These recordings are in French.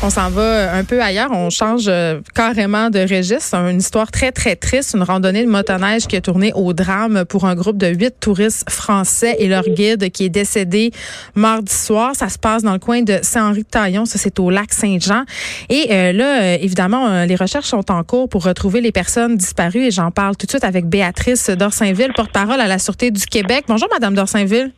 On s'en va un peu ailleurs. On change euh, carrément de registre. Une histoire très, très triste. Une randonnée de motoneige qui a tourné au drame pour un groupe de huit touristes français et leur guide qui est décédé mardi soir. Ça se passe dans le coin de Saint-Henri-de-Taillon. Ça, c'est au lac Saint-Jean. Et euh, là, euh, évidemment, euh, les recherches sont en cours pour retrouver les personnes disparues. Et j'en parle tout de suite avec Béatrice Dorsainville, porte-parole à la Sûreté du Québec. Bonjour, Madame Dorsainville.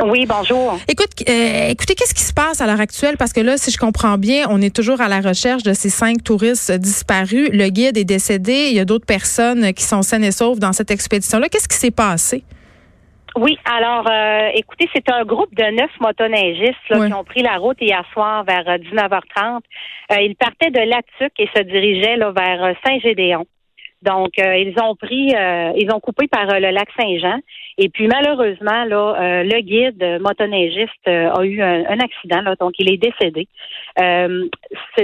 Oui, bonjour. Écoute, euh, écoutez, qu'est-ce qui se passe à l'heure actuelle? Parce que là, si je comprends bien, on est toujours à la recherche de ces cinq touristes disparus. Le guide est décédé. Il y a d'autres personnes qui sont saines et sauves dans cette expédition-là. Qu'est-ce qui s'est passé? Oui, alors, euh, écoutez, c'est un groupe de neuf motoneigistes là, qui ont pris la route hier soir vers euh, 19h30. Euh, ils partaient de Latuc et se dirigeaient là, vers euh, Saint-Gédéon. Donc, euh, ils ont pris, euh, ils ont coupé par euh, le lac Saint-Jean. Et puis, malheureusement, là, euh, le guide motoneigiste euh, a eu un, un accident, là, donc il est décédé. Euh,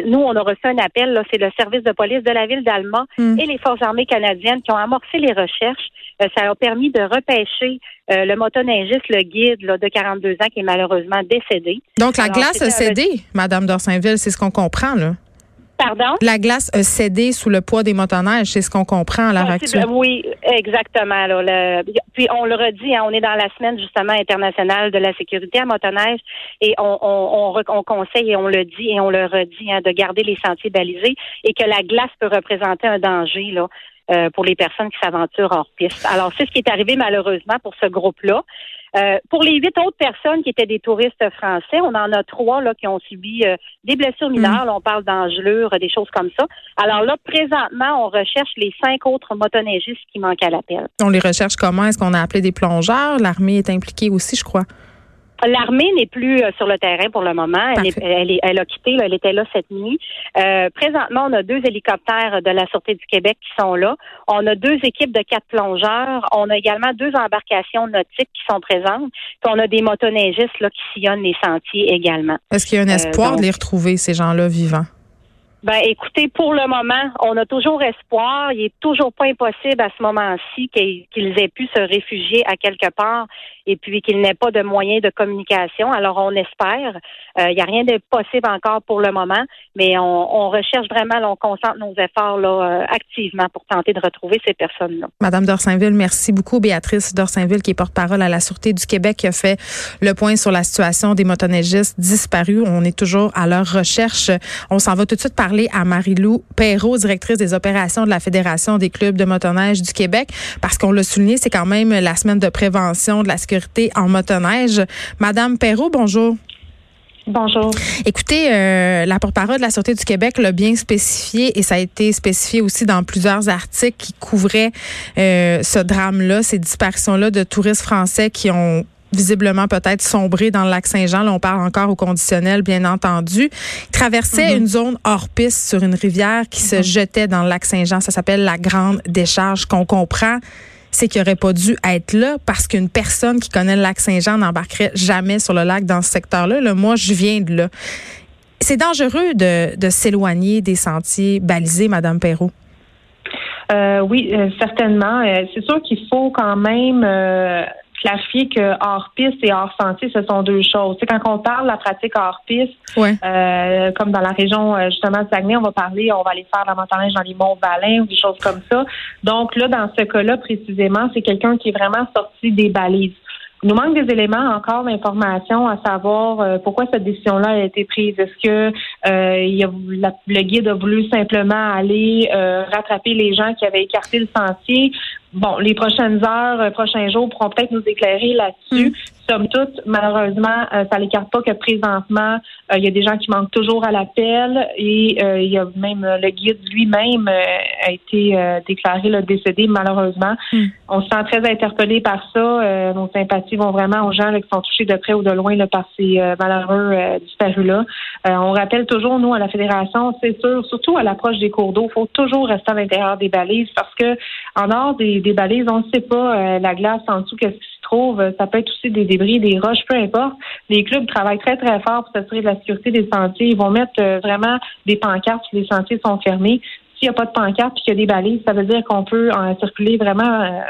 nous, on a reçu un appel, là, c'est le service de police de la ville d'Alma Hmm. et les forces armées canadiennes qui ont amorcé les recherches. Euh, ça a permis de repêcher euh, le motoneigiste, le guide là, de 42 ans qui est malheureusement décédé. Donc, la Alors, glace a cédé, Madame Dorsainville. C'est ce qu'on comprend, là. Pardon? La glace a cédé sous le poids des motoneiges. C'est ce qu'on comprend à l'heure Possible- actuelle. Oui, exactement. Là, le- puis on le redit, hein, on est dans la semaine justement internationale de la sécurité à motoneige et on, on, on, on conseille et on le dit et on le redit hein, de garder les sentiers balisés et que la glace peut représenter un danger là. euh, pour les personnes qui s'aventurent hors piste. Alors, c'est ce qui est arrivé malheureusement pour ce groupe-là. Euh, pour les huit autres personnes qui étaient des touristes français, on en a trois là, qui ont subi euh, des blessures mineures. Là, on parle d'engelures, des choses comme ça. Alors là, présentement, on recherche les cinq autres motoneigistes qui manquent à l'appel. On les recherche comment? Est-ce qu'on a appelé des plongeurs? L'armée est impliquée aussi, je crois. L'armée n'est plus euh, sur le terrain pour le moment. Elle, est- elle, est- elle a quitté, là, elle était là cette nuit. Euh, présentement, on a deux hélicoptères de la Sûreté du Québec qui sont là. On a deux équipes de quatre plongeurs. On a également deux embarcations nautiques qui sont présentes. Puis on a des motoneigistes là, qui sillonnent les sentiers également. Est-ce qu'il y a un Euh, espoir donc- de les retrouver, ces gens-là vivants? Ben, écoutez, pour le moment, on a toujours espoir. Il est toujours pas impossible à ce moment-ci qu'ils aient pu se réfugier à quelque part et puis qu'ils n'aient pas de moyens de communication. Alors, on espère. Euh, Il n'y a rien de possible encore pour le moment, mais on, on recherche vraiment, on concentre nos efforts là, euh, activement pour tenter de retrouver ces personnes-là. Madame Dorsainville, merci beaucoup. Béatrice Dorsainville, qui est porte-parole à la Sûreté du Québec, qui a fait le point sur la situation des motoneigistes disparus. On est toujours à leur recherche. On s'en va tout de suite parler à Marie-Lou Perrault, directrice des opérations de la Fédération des clubs de motoneige du Québec, parce qu'on l'a souligné, c'est quand même la semaine de prévention de la sécurité en motoneige. Madame Perrault, bonjour. Bonjour. Écoutez, euh, la porte-parole de la Sûreté du Québec l'a bien spécifié et ça a été spécifié aussi dans plusieurs articles qui couvraient euh, ce drame-là, ces disparitions-là de touristes français qui ont visiblement peut-être sombré dans le lac Saint-Jean. Là, on parle encore au conditionnel, bien entendu. Ils traversaient une zone hors piste sur une rivière qui se jetait dans le lac Saint-Jean. Ça s'appelle la Grande Décharge. Qu'on comprend, c'est qu'il n'aurait pas dû être là parce qu'une personne qui connaît le lac Saint-Jean n'embarquerait jamais sur le lac dans ce secteur-là. Là, moi, je viens de là. C'est dangereux de, de s'éloigner des sentiers balisés, Madame Perrault. Euh, oui, euh, certainement. Euh, c'est sûr qu'il faut quand même euh, clarifier que hors piste et hors sentier, ce sont deux choses. Tu sais, quand on parle de la pratique hors piste, Ouais. euh, comme dans la région euh, justement de Saguenay, on va parler, on va aller faire la montagne dans les monts Valin ou des choses comme ça. Donc là, dans ce cas-là précisément, c'est quelqu'un qui est vraiment sorti des balises. Il nous manque des éléments encore d'information à savoir euh, pourquoi cette décision-là a été prise. Est-ce que euh, il a, la- le guide a voulu simplement aller euh, rattraper les gens qui avaient écarté le sentier bon, les prochaines heures, euh, prochains jours pourront peut-être nous éclairer là-dessus. Somme toute, malheureusement, euh, ça n'écarte pas que présentement, euh, il y a des gens qui manquent toujours à l'appel et il y a même le guide lui-même a été déclaré le décédé, malheureusement. Mm. On se sent très interpellé par ça. nos sympathies vont vraiment aux gens là, qui sont touchés de près ou de loin là, par ces malheureux disparus-là. on rappelle toujours, nous, à la Fédération, c'est sûr, surtout à l'approche des cours d'eau, il faut toujours rester à l'intérieur des balises parce que en dehors des, des balises, on ne sait pas la glace en dessous, qu'est-ce qui se trouve. Ça peut être aussi des débris, des roches, peu importe. Les clubs travaillent très, très fort pour s'assurer de la sécurité des sentiers. Ils vont mettre euh, vraiment des pancartes si les sentiers sont fermés. S'il n'y a pas de pancarte et qu'il y a des balises, ça veut dire qu'on peut en circuler vraiment euh,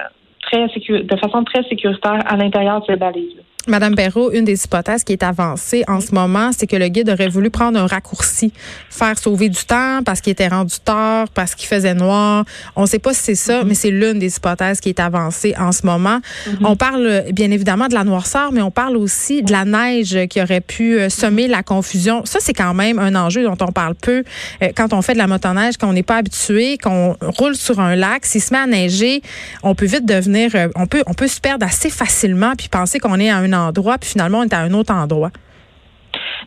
très de façon très sécuritaire à l'intérieur de ces balises. Madame Perrault, une des hypothèses qui est avancée en ce moment, c'est que le guide aurait voulu prendre un raccourci, faire sauver du temps parce qu'il était rendu tard, parce qu'il faisait noir. On ne sait pas si c'est ça, mais c'est l'une des hypothèses qui est avancée en ce moment. On parle bien évidemment de la noirceur, mais on parle aussi de la neige qui aurait pu euh, semer la confusion. Ça, c'est quand même un enjeu dont on parle peu euh, quand on fait de la motoneige, quand on n'est pas habitué, qu'on roule sur un lac. S'il se met à neiger, on peut vite devenir, euh, on peut, on peut se perdre assez facilement puis penser qu'on est à un endroit, puis finalement, on est à un autre endroit.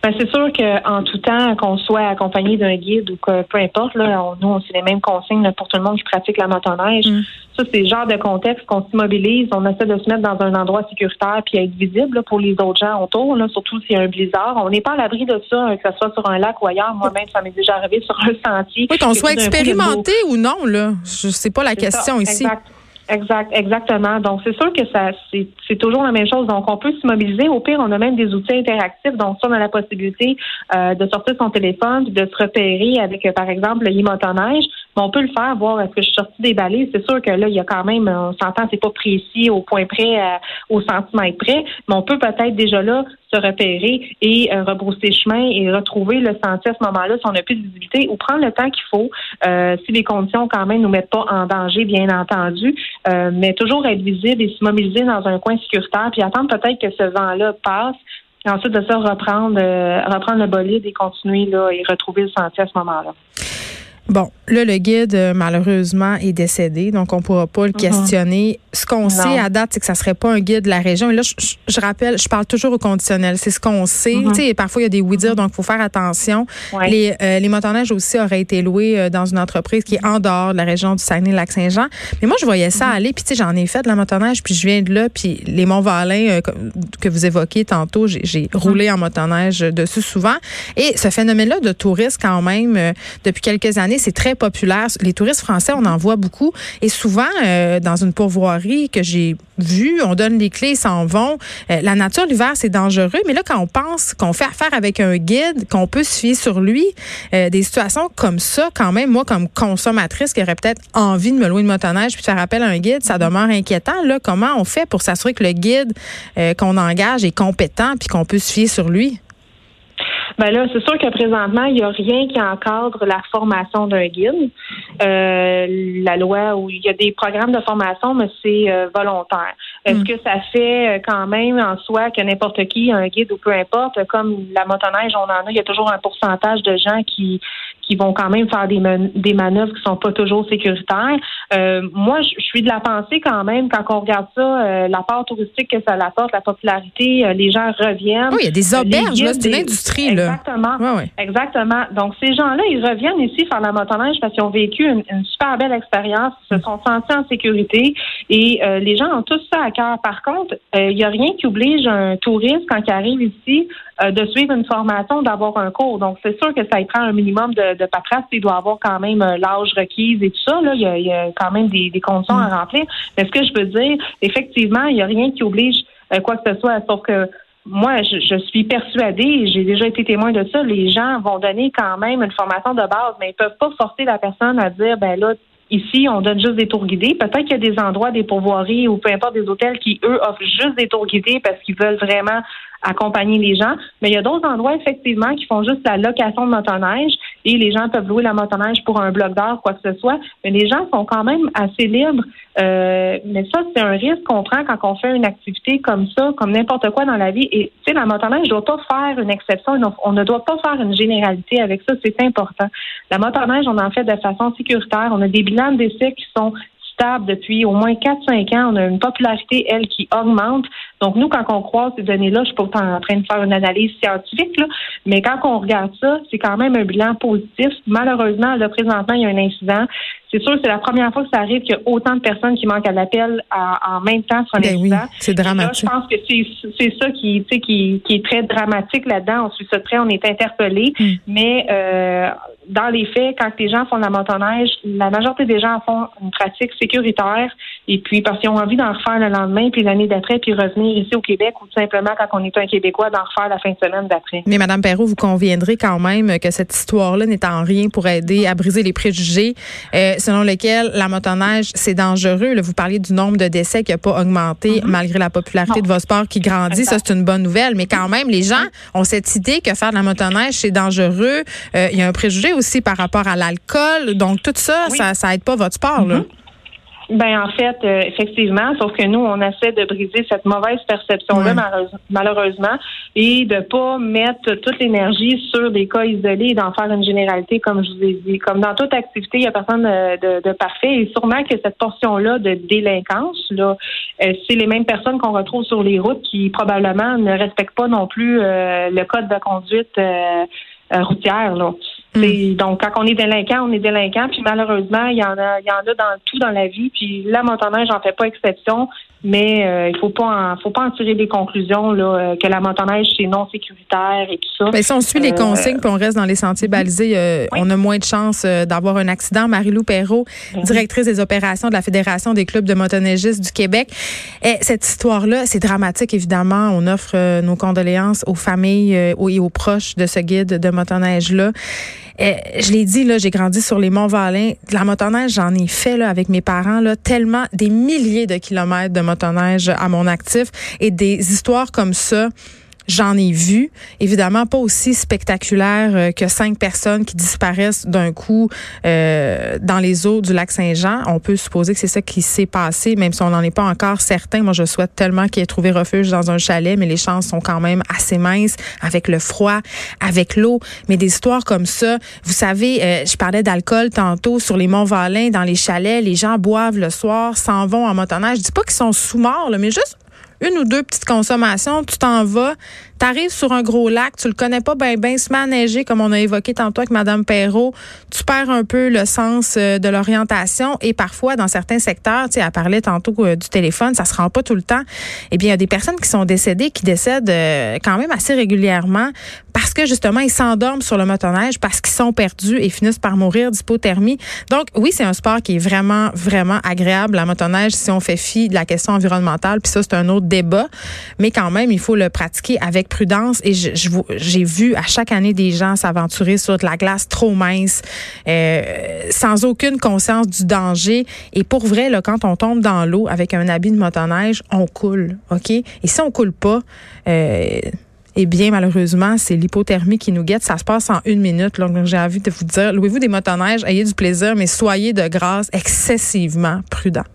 Ben, c'est sûr qu'en tout temps, qu'on soit accompagné d'un guide ou que peu importe, là, nous, on c'est les mêmes consignes pour tout le monde qui pratique la motoneige. Mm. Ça, c'est le genre de contexte qu'on s'immobilise, on essaie de se mettre dans un endroit sécuritaire puis être visible pour les autres gens autour, là, surtout s'il y a un blizzard. On n'est pas à l'abri de ça, que ce soit sur un lac ou ailleurs. Moi-même, ça m'est déjà arrivé sur un sentier. Oui, qu'on soit expérimenté ou non, là. Je sais pas la question ici. Exact, exactement. Donc, c'est sûr que ça, c'est toujours la même chose. Donc, on peut s'immobiliser. Au pire, on a même des outils interactifs. Donc, ça, on a la possibilité euh, de sortir son téléphone, de se repérer avec, euh, par exemple, le motoneige. Mais on peut le faire, voir est-ce que je suis sortie des balises? C'est sûr que là, il y a quand même, on s'entend, c'est pas précis au point près, au centimètre près, mais on peut peut-être déjà là se repérer et euh, rebrousser chemin et retrouver le sentier à ce moment-là si on n'a plus de visibilité ou prendre le temps qu'il faut euh, si les conditions quand même nous mettent pas en danger, bien entendu, euh, mais toujours être visible et s'immobiliser dans un coin sécuritaire puis attendre peut-être que ce vent-là passe et ensuite de ça reprendre reprendre le bolide et continuer là et retrouver le sentier à ce moment-là. Bon, là, le guide, euh, malheureusement, est décédé, donc on ne pourra pas le mhm. questionner. Ce qu'on sait à date, c'est que ça serait pas un guide de la région. Et là, je, rappelle, je parle toujours au conditionnel. C'est ce qu'on sait. Mhm. Tu sais, parfois, il y a des oui-dire, mhm. donc il faut faire attention. Les, euh, les motoneiges aussi auraient été loués euh, dans une entreprise qui est en dehors de la région du Saguenay-Lac-Saint-Jean. Mais moi, je voyais ça aller, puis tu sais, j'en ai fait de la motoneige, puis je viens de là, puis les Monts-Valin que vous évoquiez tantôt, j'ai roulé en motoneige dessus souvent. Et ce phénomène-là de tourisme, quand même, depuis quelques années, c'est très populaire. Les touristes français, on en voit beaucoup. Et souvent, euh, dans une pourvoirie que j'ai vue, on donne les clés, ils s'en vont. Euh, la nature, l'hiver, c'est dangereux. Mais là, quand on pense qu'on fait affaire avec un guide, qu'on peut se fier sur lui, euh, des situations comme ça, quand même, moi, comme consommatrice qui aurait peut-être envie de me louer une motoneige puis de faire appel à un guide, ça demeure inquiétant. Là, comment on fait pour s'assurer que le guide qu'on engage est compétent puis qu'on peut se fier sur lui? Ben là, c'est sûr que présentement, il n'y a rien qui encadre la formation d'un guide. Euh, la loi où il y a des programmes de formation, mais c'est euh, volontaire. Est-ce hmm. que ça fait euh, quand même en soi que n'importe qui, un guide ou peu importe, comme la motoneige, on en a, il y a toujours un pourcentage de gens qui qui vont quand même faire des, des manœuvres qui sont pas toujours sécuritaires. Euh, moi, je suis de la pensée quand même, quand on regarde ça, euh, la part touristique que ça apporte, la popularité, euh, les gens reviennent. Oui, il y a des auberges, là, c'est une industrie. Là. Exactement. Exactement. Donc, ces gens-là, ils reviennent ici faire la motoneige parce qu'ils ont vécu une, super belle expérience, ils se sont sentis en sécurité et les gens ont tous ça à cœur. Par contre, il n'y a rien qui oblige un touriste, quand il arrive ici, de suivre une formation, d'avoir un cours. Donc, c'est sûr que ça y prend un minimum de de paperasse, il doit avoir quand même euh, l'âge requis et tout ça. Là. Il, y a, quand même des, conditions à remplir. Mais ce que je veux dire, effectivement, il n'y a rien qui oblige euh, quoi que ce soit, sauf que moi, je, suis persuadée, j'ai déjà été témoin de ça, les gens vont donner quand même une formation de base, mais ils peuvent pas forcer la personne à dire, ben là, Ici, on donne juste des tours guidés. Peut-être qu'il y a des endroits, des pourvoiries ou peu importe des hôtels qui, eux, offrent juste des tours guidés parce qu'ils veulent vraiment accompagner les gens. Mais il y a d'autres endroits, effectivement, qui font juste la location de motoneige et les gens peuvent louer la motoneige pour un bloc d'heure, quoi que ce soit. Mais les gens sont quand même assez libres. Euh, mais ça, c'est un risque qu'on prend quand on fait une activité comme ça, comme n'importe quoi dans la vie. Et tu sais, la motoneige ne doit pas faire une exception. On ne doit pas faire une généralité avec ça. C'est important. La motoneige, on en fait de façon sécuritaire. On a des bilans d'essai qui sont stable depuis au moins 4-5 ans. On a une popularité, elle, qui augmente. Donc, nous, quand on croise ces données-là, je suis pas en train de faire une analyse scientifique, là, mais quand on regarde ça, c'est quand même un bilan positif. Malheureusement, là, présentement, il y a un incident. C'est sûr, c'est la première fois que ça arrive qu'il y a autant de personnes qui manquent à l'appel en même temps sur un ben incident. Oui, c'est dramatique. Là, je pense que c'est ça qui, qui, qui est très dramatique là-dedans. On suit ça très, on est interpellé. Mm. Mais euh, dans les faits, quand les gens font de la motoneige, la majorité des gens font une pratique sécuritaire et puis parce qu'ils ont envie d'en refaire le lendemain, puis l'année d'après, puis revenir ici au Québec ou tout simplement quand on est un Québécois d'en refaire la fin de semaine d'après. Mais Madame Perrault, vous conviendrez quand même que cette histoire-là n'est en rien pour aider à briser les préjugés euh, selon lesquels la motoneige, c'est dangereux. Là, vous parliez du nombre de décès qui n'a pas augmenté mm-hmm. malgré la popularité de vos sports qui grandit. Ça, c'est une bonne nouvelle. Mais quand même, les gens ont cette idée que faire de la motoneige, c'est dangereux. Euh, il y a un préjugé aussi par rapport à l'alcool. Donc, tout ça, ça, ça aide pas votre sport, là. Ben en fait, euh, effectivement, sauf que nous, on essaie de briser cette mauvaise perception-là, malheureusement, et de pas mettre toute l'énergie sur des cas isolés et d'en faire une généralité, comme je vous ai dit. Comme dans toute activité, il n'y a personne de, de, parfait. Et sûrement que cette portion-là de délinquance, là, euh, c'est les mêmes personnes qu'on retrouve sur les routes qui probablement ne respectent pas non plus euh, le code de conduite routière. Là. Mm. Donc, quand on est délinquant, on est délinquant. Puis malheureusement, il y en a, il y en a dans tout dans la vie. Puis la motoneige j'en fais pas exception. Mais euh, il faut pas, en, faut pas en tirer des conclusions là, euh, que la motoneige c'est non sécuritaire et tout ça. Mais si on suit les euh, consignes, puis on reste dans les sentiers balisés, on a moins de chances d'avoir un accident. Marie-Lou Perrault, directrice des opérations de la Fédération des clubs de motoneigistes du Québec. Et cette histoire-là, c'est dramatique évidemment. On offre nos condoléances aux familles et aux proches de ce guide de motoneige là. Euh, je l'ai dit, là, j'ai grandi sur les Monts-Valin. De la motoneige, j'en ai fait là, avec mes parents, là, tellement des milliers de kilomètres de motoneige à mon actif et des histoires comme ça. J'en ai vu, évidemment pas aussi spectaculaire euh, que cinq personnes qui disparaissent d'un coup euh, dans les eaux du lac Saint-Jean. On peut supposer que c'est ça qui s'est passé, même si on n'en est pas encore certain. Moi, je souhaite tellement qu'il ait trouvé refuge dans un chalet, mais les chances sont quand même assez minces avec le froid, avec l'eau. Mais des histoires comme ça, vous savez, euh, je parlais d'alcool tantôt sur les monts Valin, dans les chalets, les gens boivent le soir, s'en vont en motoneige. Je dis pas qu'ils sont sous morts, mais juste une ou deux petites consommations, tu t'en vas, tu arrives sur un gros lac, tu le connais pas bien, ben, se met comme on a évoqué tantôt avec Mme Perrault, tu perds un peu le sens euh, de l'orientation et parfois, dans certains secteurs, tu sais, elle parlait tantôt euh, du téléphone, ça se rend pas tout le temps. Eh bien, il y a des personnes qui sont décédées, qui décèdent euh, quand même assez régulièrement parce que justement, ils s'endorment sur le motoneige, parce qu'ils sont perdus et finissent par mourir d'hypothermie. Donc, oui, c'est un sport qui est vraiment, vraiment agréable, la motoneige, si on fait fi de la question environnementale, puis ça, c'est un autre débat. Mais quand même, il faut le pratiquer avec prudence. Et j'ai vu à chaque année des gens s'aventurer sur de la glace trop mince, euh, sans aucune conscience du danger. Et pour vrai, là, quand on tombe dans l'eau avec un habit de motoneige, on coule, OK? Et si on coule pas, euh, eh bien, malheureusement, c'est l'hypothermie qui nous guette. Ça se passe en une minute. Donc, j'ai envie de vous dire, louez-vous des motoneiges, ayez du plaisir, mais soyez de grâce excessivement prudents.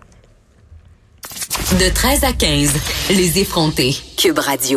De 13 à 15, les effrontés. Cube Radio.